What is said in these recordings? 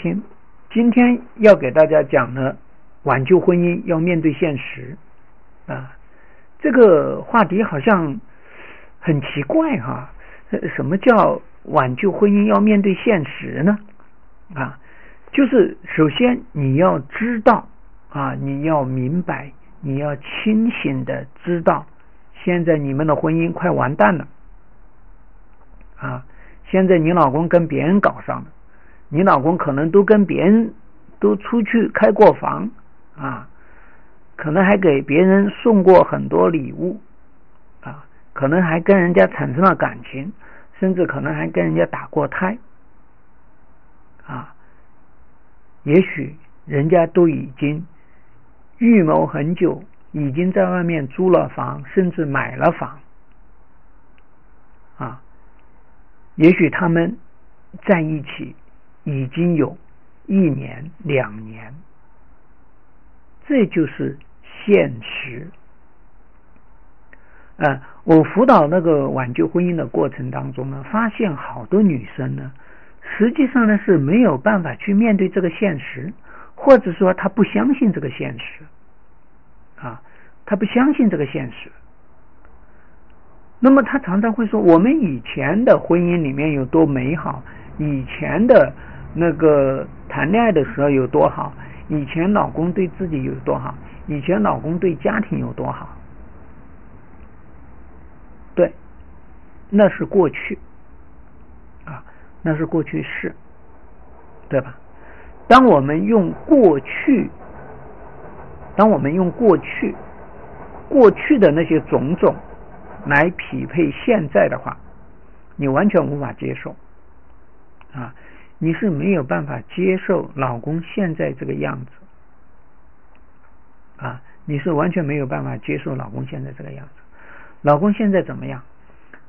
听。今天要给大家讲的挽救婚姻要面对现实啊，这个话题好像很奇怪哈。什么叫挽救婚姻要面对现实呢？啊，就是首先你要知道啊，你要明白，你要清醒的知道，现在你们的婚姻快完蛋了啊！现在你老公跟别人搞上了，你老公可能都跟别人都出去开过房啊，可能还给别人送过很多礼物啊，可能还跟人家产生了感情。甚至可能还跟人家打过胎，啊，也许人家都已经预谋很久，已经在外面租了房，甚至买了房，啊，也许他们在一起已经有一年、两年，这就是现实。呃，我辅导那个挽救婚姻的过程当中呢，发现好多女生呢，实际上呢是没有办法去面对这个现实，或者说她不相信这个现实，啊，她不相信这个现实。那么她常常会说，我们以前的婚姻里面有多美好，以前的那个谈恋爱的时候有多好，以前老公对自己有多好，以前老公对家庭有多好。对，那是过去，啊，那是过去式，对吧？当我们用过去，当我们用过去，过去的那些种种来匹配现在的话，你完全无法接受，啊，你是没有办法接受老公现在这个样子，啊，你是完全没有办法接受老公现在这个样子。老公现在怎么样？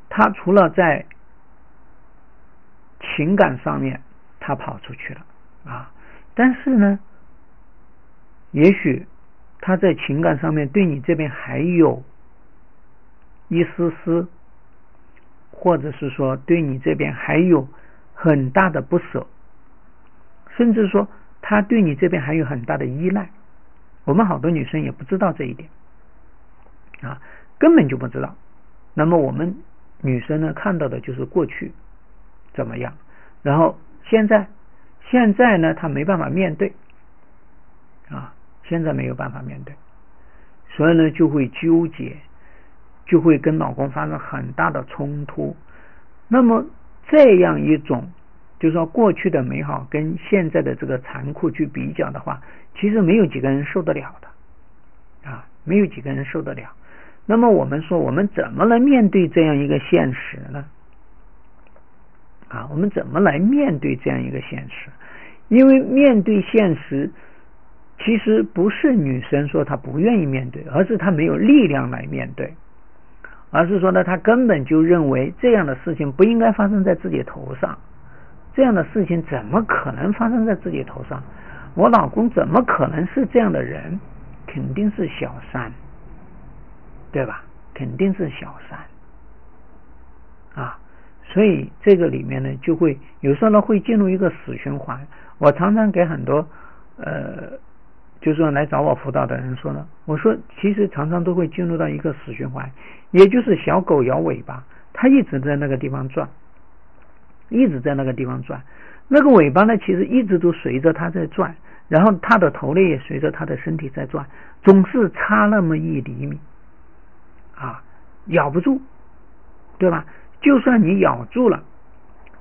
他除了在情感上面，他跑出去了啊！但是呢，也许他在情感上面对你这边还有一丝丝，或者是说对你这边还有很大的不舍，甚至说他对你这边还有很大的依赖。我们好多女生也不知道这一点啊。根本就不知道，那么我们女生呢看到的就是过去怎么样，然后现在现在呢她没办法面对啊，现在没有办法面对，所以呢就会纠结，就会跟老公发生很大的冲突。那么这样一种，就是说过去的美好跟现在的这个残酷去比较的话，其实没有几个人受得了的啊，没有几个人受得了。那么我们说，我们怎么来面对这样一个现实呢？啊，我们怎么来面对这样一个现实？因为面对现实，其实不是女生说她不愿意面对，而是她没有力量来面对，而是说呢，他根本就认为这样的事情不应该发生在自己头上，这样的事情怎么可能发生在自己头上？我老公怎么可能是这样的人？肯定是小三。对吧？肯定是小三啊，所以这个里面呢，就会有时候呢会进入一个死循环。我常常给很多呃，就是说来找我辅导的人说呢，我说其实常常都会进入到一个死循环，也就是小狗摇尾巴，它一直在那个地方转，一直在那个地方转，那个尾巴呢，其实一直都随着它在转，然后它的头呢也随着它的身体在转，总是差那么一厘米。啊，咬不住，对吧？就算你咬住了，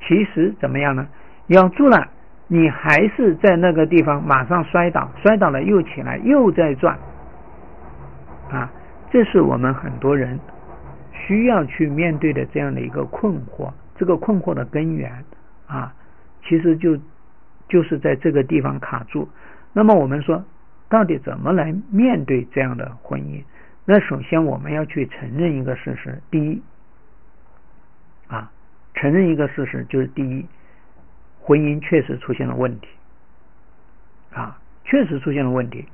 其实怎么样呢？咬住了，你还是在那个地方马上摔倒，摔倒了又起来，又在转。啊，这是我们很多人需要去面对的这样的一个困惑。这个困惑的根源啊，其实就就是在这个地方卡住。那么我们说，到底怎么来面对这样的婚姻？那首先我们要去承认一个事实，第一，啊，承认一个事实就是第一，婚姻确实出现了问题，啊，确实出现了问题。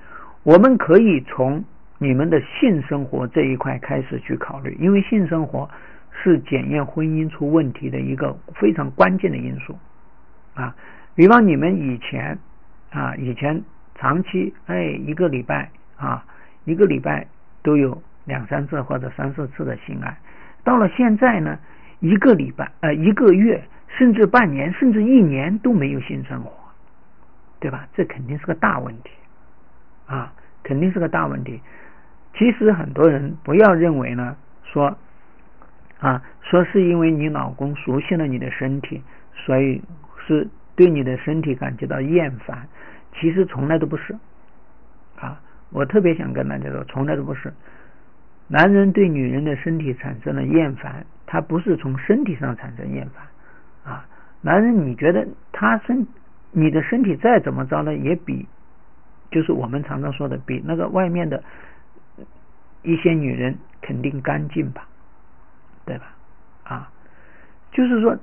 我们可以从你们的性生活这一块开始去考虑，因为性生活是检验婚姻出问题的一个非常关键的因素，啊，比方你们以前啊，以前长期哎一个礼拜啊，一个礼拜都有两三次或者三四次的性爱，到了现在呢，一个礼拜呃一个月甚至半年甚至一年都没有性生活，对吧？这肯定是个大问题啊，肯定是个大问题。其实很多人不要认为呢，说啊说是因为你老公熟悉了你的身体，所以是。对你的身体感觉到厌烦，其实从来都不是啊！我特别想跟大家说，从来都不是。男人对女人的身体产生了厌烦，他不是从身体上产生厌烦啊。男人，你觉得他身你的身体再怎么着呢，也比就是我们常常说的，比那个外面的一些女人肯定干净吧，对吧？啊，就是说。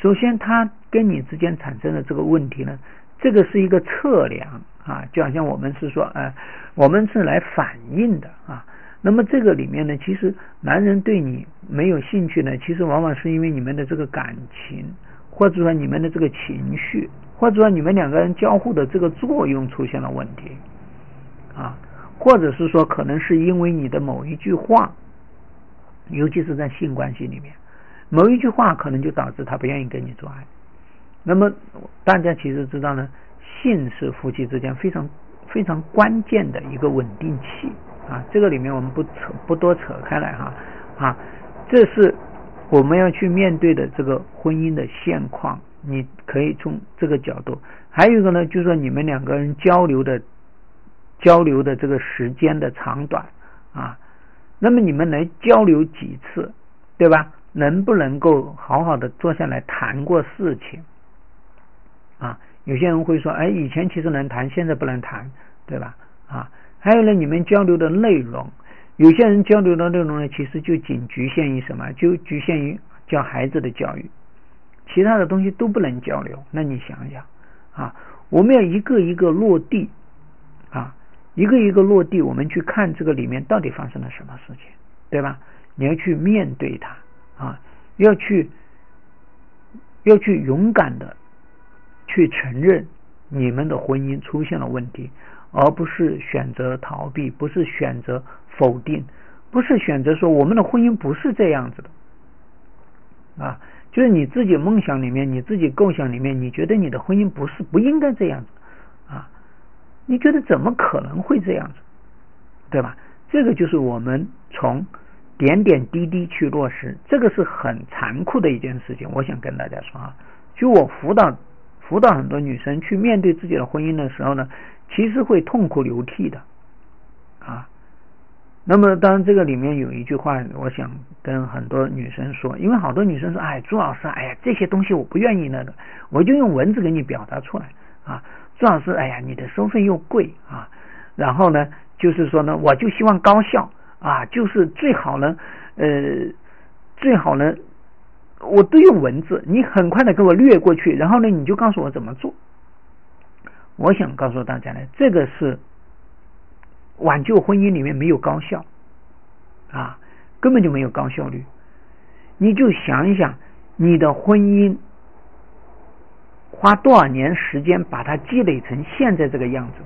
首先，他跟你之间产生的这个问题呢，这个是一个测量啊，就好像我们是说，呃，我们是来反映的啊。那么这个里面呢，其实男人对你没有兴趣呢，其实往往是因为你们的这个感情，或者说你们的这个情绪，或者说你们两个人交互的这个作用出现了问题啊，或者是说可能是因为你的某一句话，尤其是在性关系里面。某一句话可能就导致他不愿意跟你做爱。那么大家其实知道呢，性是夫妻之间非常非常关键的一个稳定器啊。这个里面我们不扯不多扯开来哈啊，这是我们要去面对的这个婚姻的现况。你可以从这个角度，还有一个呢，就是说你们两个人交流的交流的这个时间的长短啊。那么你们能交流几次，对吧？能不能够好好的坐下来谈过事情啊？有些人会说，哎，以前其实能谈，现在不能谈，对吧？啊，还有呢，你们交流的内容，有些人交流的内容呢，其实就仅局限于什么？就局限于教孩子的教育，其他的东西都不能交流。那你想想啊，我们要一个一个落地啊，一个一个落地，我们去看这个里面到底发生了什么事情，对吧？你要去面对它。啊，要去要去勇敢的去承认你们的婚姻出现了问题，而不是选择逃避，不是选择否定，不是选择说我们的婚姻不是这样子的啊，就是你自己梦想里面，你自己构想里面，你觉得你的婚姻不是不应该这样子啊？你觉得怎么可能会这样子？对吧？这个就是我们从。点点滴滴去落实，这个是很残酷的一件事情。我想跟大家说啊，就我辅导辅导很多女生去面对自己的婚姻的时候呢，其实会痛哭流涕的啊。那么当然，这个里面有一句话，我想跟很多女生说，因为好多女生说，哎，朱老师，哎呀，这些东西我不愿意那个，我就用文字给你表达出来啊。朱老师，哎呀，你的收费又贵啊，然后呢，就是说呢，我就希望高效。啊，就是最好呢，呃，最好呢，我都用文字，你很快的给我略过去，然后呢，你就告诉我怎么做。我想告诉大家呢，这个是挽救婚姻里面没有高效啊，根本就没有高效率。你就想一想，你的婚姻花多少年时间把它积累成现在这个样子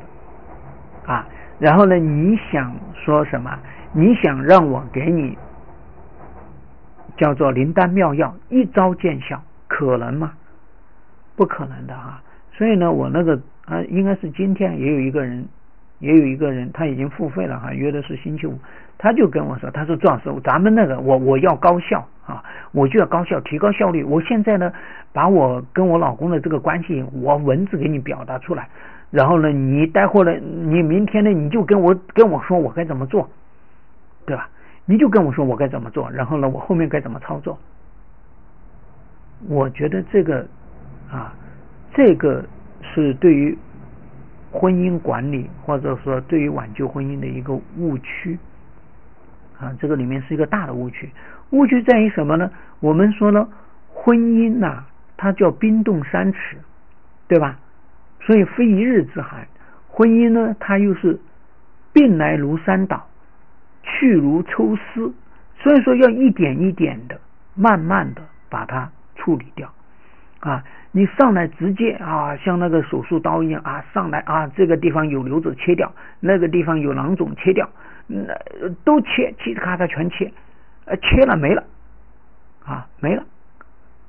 的啊？然后呢，你想说什么？你想让我给你叫做灵丹妙药，一招见效，可能吗？不可能的哈。所以呢，我那个啊，应该是今天也有一个人，也有一个人，他已经付费了哈，约的是星期五，他就跟我说，他说赵老师，咱们那个我我要高效啊，我就要高效，提高效率。我现在呢，把我跟我老公的这个关系，我文字给你表达出来，然后呢，你待会儿呢，你明天呢，你就跟我跟我说我该怎么做。对吧？你就跟我说我该怎么做，然后呢，我后面该怎么操作？我觉得这个啊，这个是对于婚姻管理或者说对于挽救婚姻的一个误区啊，这个里面是一个大的误区。误区在于什么呢？我们说呢，婚姻呐，它叫冰冻三尺，对吧？所以非一日之寒。婚姻呢，它又是病来如山倒。去如抽丝，所以说要一点一点的、慢慢的把它处理掉。啊，你上来直接啊，像那个手术刀一样啊，上来啊，这个地方有瘤子切掉，那个地方有囊肿切掉，那都切，切咔嚓全切，呃，切了没了，啊，没了，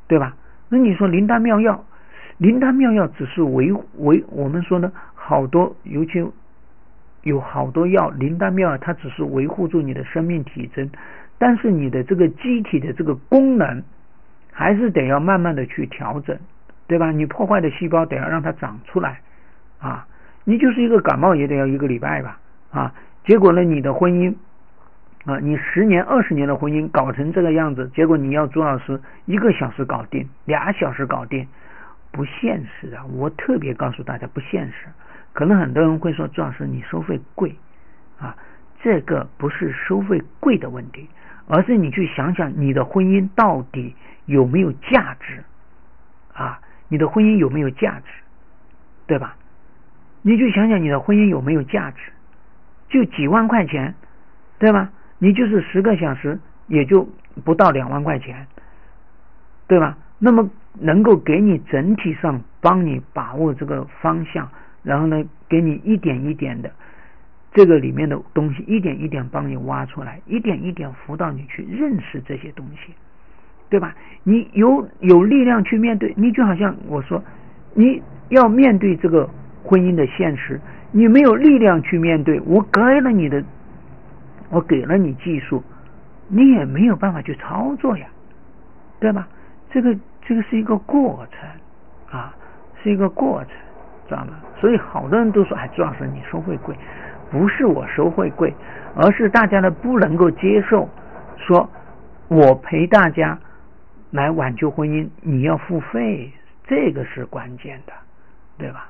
对吧？那你说灵丹妙药，灵丹妙药只是维维，我们说呢，好多尤其有好多药，灵丹妙药它只是维护住你的生命体征，但是你的这个机体的这个功能。还是得要慢慢的去调整，对吧？你破坏的细胞得要让它长出来啊！你就是一个感冒也得要一个礼拜吧啊！结果呢，你的婚姻啊，你十年二十年的婚姻搞成这个样子，结果你要朱老师一个小时搞定，俩小时搞定，不现实啊！我特别告诉大家不现实。可能很多人会说朱老师你收费贵啊，这个不是收费贵的问题，而是你去想想你的婚姻到底。有没有价值啊？你的婚姻有没有价值？对吧？你就想想你的婚姻有没有价值？就几万块钱，对吧？你就是十个小时，也就不到两万块钱，对吧？那么能够给你整体上帮你把握这个方向，然后呢，给你一点一点的这个里面的东西，一点一点帮你挖出来，一点一点辅导你去认识这些东西。对吧？你有有力量去面对，你就好像我说，你要面对这个婚姻的现实，你没有力量去面对，我给了你的，我给了你技术，你也没有办法去操作呀，对吧？这个这个是一个过程啊，是一个过程，知道吗？所以好多人都说，哎，朱老师你收费贵，不是我收费贵，而是大家呢不能够接受，说我陪大家。来挽救婚姻，你要付费，这个是关键的，对吧？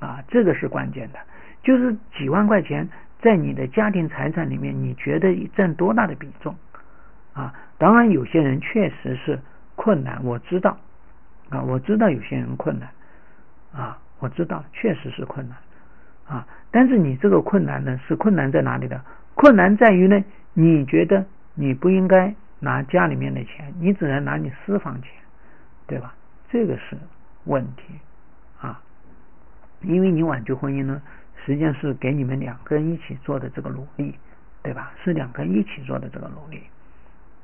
啊，这个是关键的，就是几万块钱在你的家庭财产里面，你觉得占多大的比重？啊，当然有些人确实是困难，我知道，啊，我知道有些人困难，啊，我知道确实是困难，啊，但是你这个困难呢，是困难在哪里的？困难在于呢，你觉得你不应该。拿家里面的钱，你只能拿你私房钱，对吧？这个是问题啊，因为你挽救婚姻呢，实际上是给你们两个人一起做的这个努力，对吧？是两个人一起做的这个努力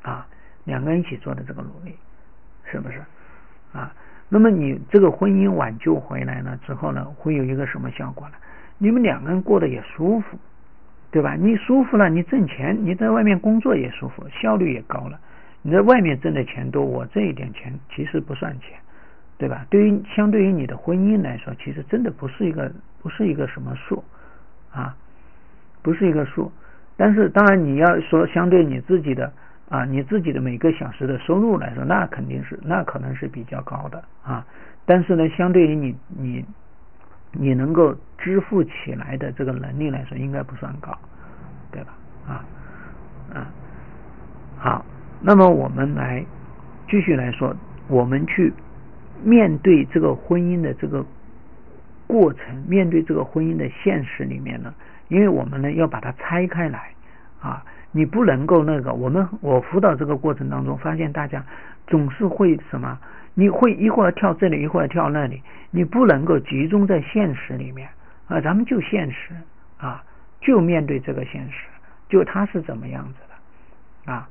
啊，两个人一起做的这个努力，是不是啊？那么你这个婚姻挽救回来了之后呢，会有一个什么效果呢？你们两个人过得也舒服。对吧？你舒服了，你挣钱，你在外面工作也舒服，效率也高了。你在外面挣的钱多，我这一点钱其实不算钱，对吧？对于相对于你的婚姻来说，其实真的不是一个不是一个什么数啊，不是一个数。但是当然你要说相对你自己的啊，你自己的每个小时的收入来说，那肯定是那可能是比较高的啊。但是呢，相对于你你。你能够支付起来的这个能力来说，应该不算高，对吧？啊，啊，好，那么我们来继续来说，我们去面对这个婚姻的这个过程，面对这个婚姻的现实里面呢，因为我们呢要把它拆开来啊，你不能够那个，我们我辅导这个过程当中，发现大家总是会什么？你会一会儿跳这里，一会儿跳那里，你不能够集中在现实里面啊！咱们就现实啊，就面对这个现实，就它是怎么样子的啊？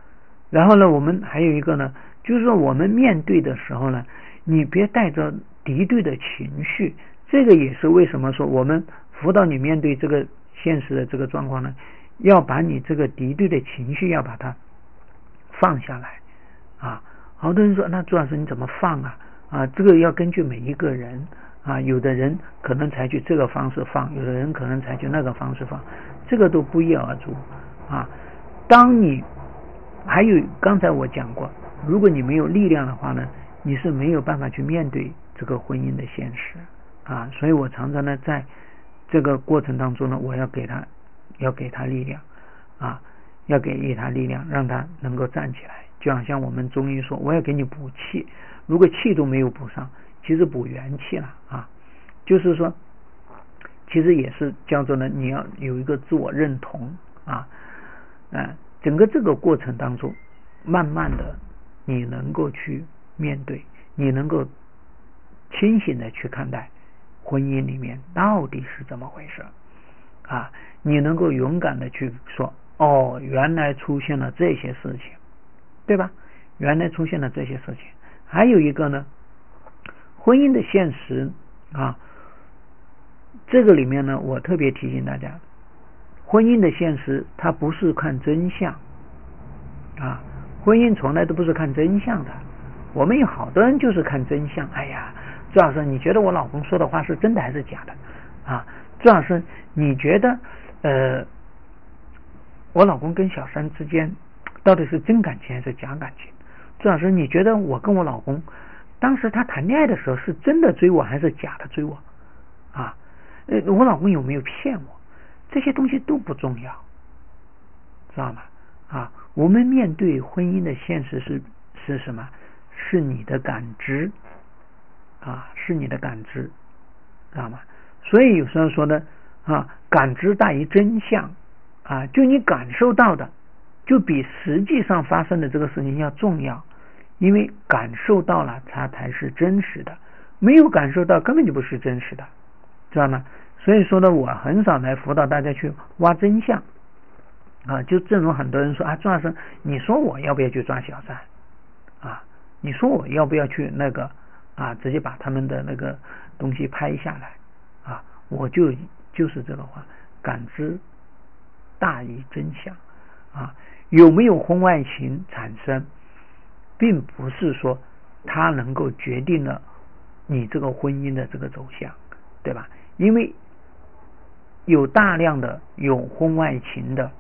然后呢，我们还有一个呢，就是说我们面对的时候呢，你别带着敌对的情绪。这个也是为什么说我们辅导你面对这个现实的这个状况呢？要把你这个敌对的情绪要把它放下来啊！好多人说，那朱老师你怎么放啊？啊，这个要根据每一个人啊，有的人可能采取这个方式放，有的人可能采取那个方式放，这个都不一而足啊。当你还有刚才我讲过，如果你没有力量的话呢，你是没有办法去面对这个婚姻的现实啊。所以我常常呢，在这个过程当中呢，我要给他要给他力量啊，要给予他力量，让他能够站起来。就好像我们中医说，我要给你补气，如果气都没有补上，其实补元气了啊。就是说，其实也是叫做呢，你要有一个自我认同啊，嗯，整个这个过程当中，慢慢的你能够去面对，你能够清醒的去看待婚姻里面到底是怎么回事啊？你能够勇敢的去说，哦，原来出现了这些事情，对吧？原来出现了这些事情。还有一个呢，婚姻的现实啊，这个里面呢，我特别提醒大家，婚姻的现实它不是看真相啊，婚姻从来都不是看真相的。我们有好多人就是看真相。哎呀，朱老师，你觉得我老公说的话是真的还是假的？啊，朱老师，你觉得呃，我老公跟小三之间到底是真感情还是假感情？朱老师，你觉得我跟我老公当时他谈恋爱的时候是真的追我还是假的追我？啊，呃，我老公有没有骗我？这些东西都不重要，知道吗？啊，我们面对婚姻的现实是是什么？是你的感知啊，是你的感知，知道吗？所以有时候说呢啊，感知大于真相啊，就你感受到的，就比实际上发生的这个事情要重要，因为感受到了它才是真实的，没有感受到根本就不是真实的，知道吗？所以说呢，我很少来辅导大家去挖真相啊，就正如很多人说啊，庄老师，你说我要不要去抓小三啊？你说我要不要去那个啊？直接把他们的那个东西拍下来？我就就是这个话，感知大于真相啊。有没有婚外情产生，并不是说它能够决定了你这个婚姻的这个走向，对吧？因为有大量的有婚外情的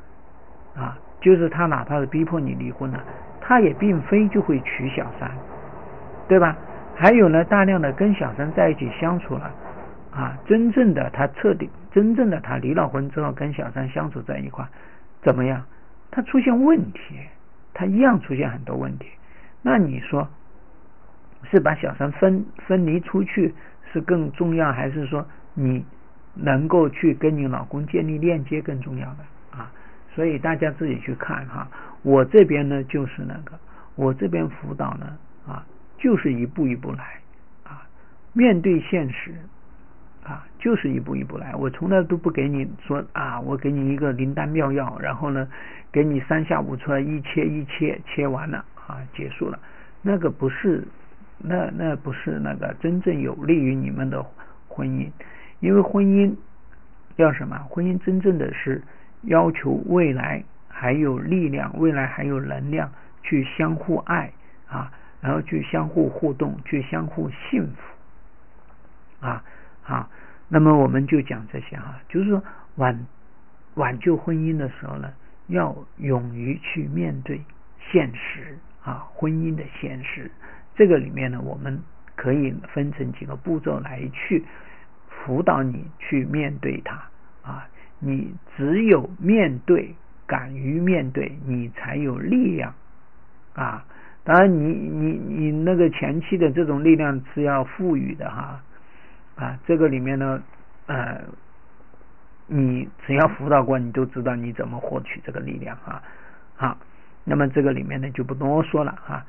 啊，就是他哪怕是逼迫你离婚了。他也并非就会娶小三，对吧？还有呢，大量的跟小三在一起相处了啊，真正的他彻底，真正的他离了婚之后跟小三相处在一块，怎么样？他出现问题，他一样出现很多问题。那你说是把小三分分离出去是更重要，还是说你能够去跟你老公建立链接更重要的啊？所以大家自己去看哈。我这边呢就是那个，我这边辅导呢啊，就是一步一步来啊，面对现实啊，就是一步一步来。我从来都不给你说啊，我给你一个灵丹妙药，然后呢，给你三下五除二一切一切切完了啊，结束了。那个不是，那那不是那个真正有利于你们的婚姻，因为婚姻要什么？婚姻真正的是要求未来。还有力量，未来还有能量去相互爱啊，然后去相互互动，去相互幸福啊啊。那么我们就讲这些哈，就是说挽挽救婚姻的时候呢，要勇于去面对现实啊，婚姻的现实。这个里面呢，我们可以分成几个步骤来去辅导你去面对它啊。你只有面对。敢于面对，你才有力量啊！当然，你你你那个前期的这种力量是要赋予的哈啊！这个里面呢，呃，你只要辅导过，你都知道你怎么获取这个力量啊。好，那么这个里面呢就不多说了啊。